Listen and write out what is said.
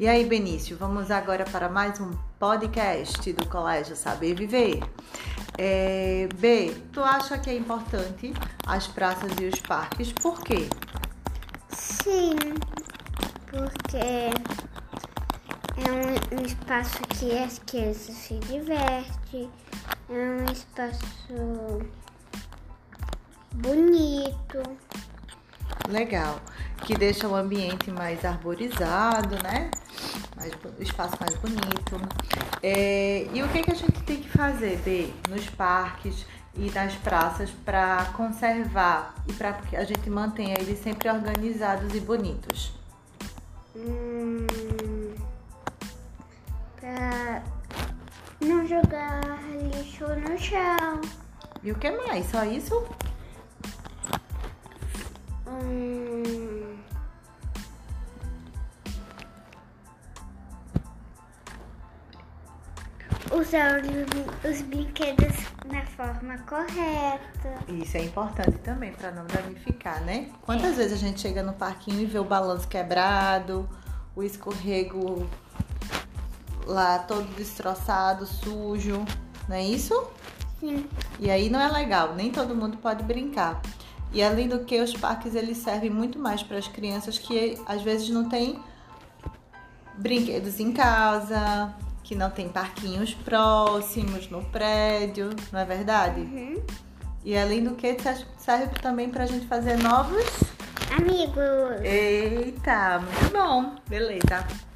E aí, Benício, vamos agora para mais um podcast do Colégio Saber Viver. É, B, tu acha que é importante as praças e os parques? Por quê? Sim, porque é um, um espaço que as crianças se divertem, é um espaço bonito. Legal. Que deixa o ambiente mais arborizado, né? Mais, o espaço mais bonito. É, e o que, que a gente tem que fazer, B, nos parques e nas praças para conservar e para que a gente mantenha eles sempre organizados e bonitos? Hum, pra não jogar lixo no chão. E o que mais? Só isso? Hum, usar os, os brinquedos na forma correta. Isso é importante também para não danificar, né? Quantas vezes a gente chega no parquinho e vê o balanço quebrado, o escorrego lá todo destroçado, sujo, não é isso? Sim. E aí não é legal, nem todo mundo pode brincar. E além do que, os parques eles servem muito mais para as crianças que às vezes não têm brinquedos em casa, que não tem parquinhos próximos no prédio, não é verdade? Uhum. E além do que, serve também para a gente fazer novos. Amigos. Eita, muito bom. Beleza.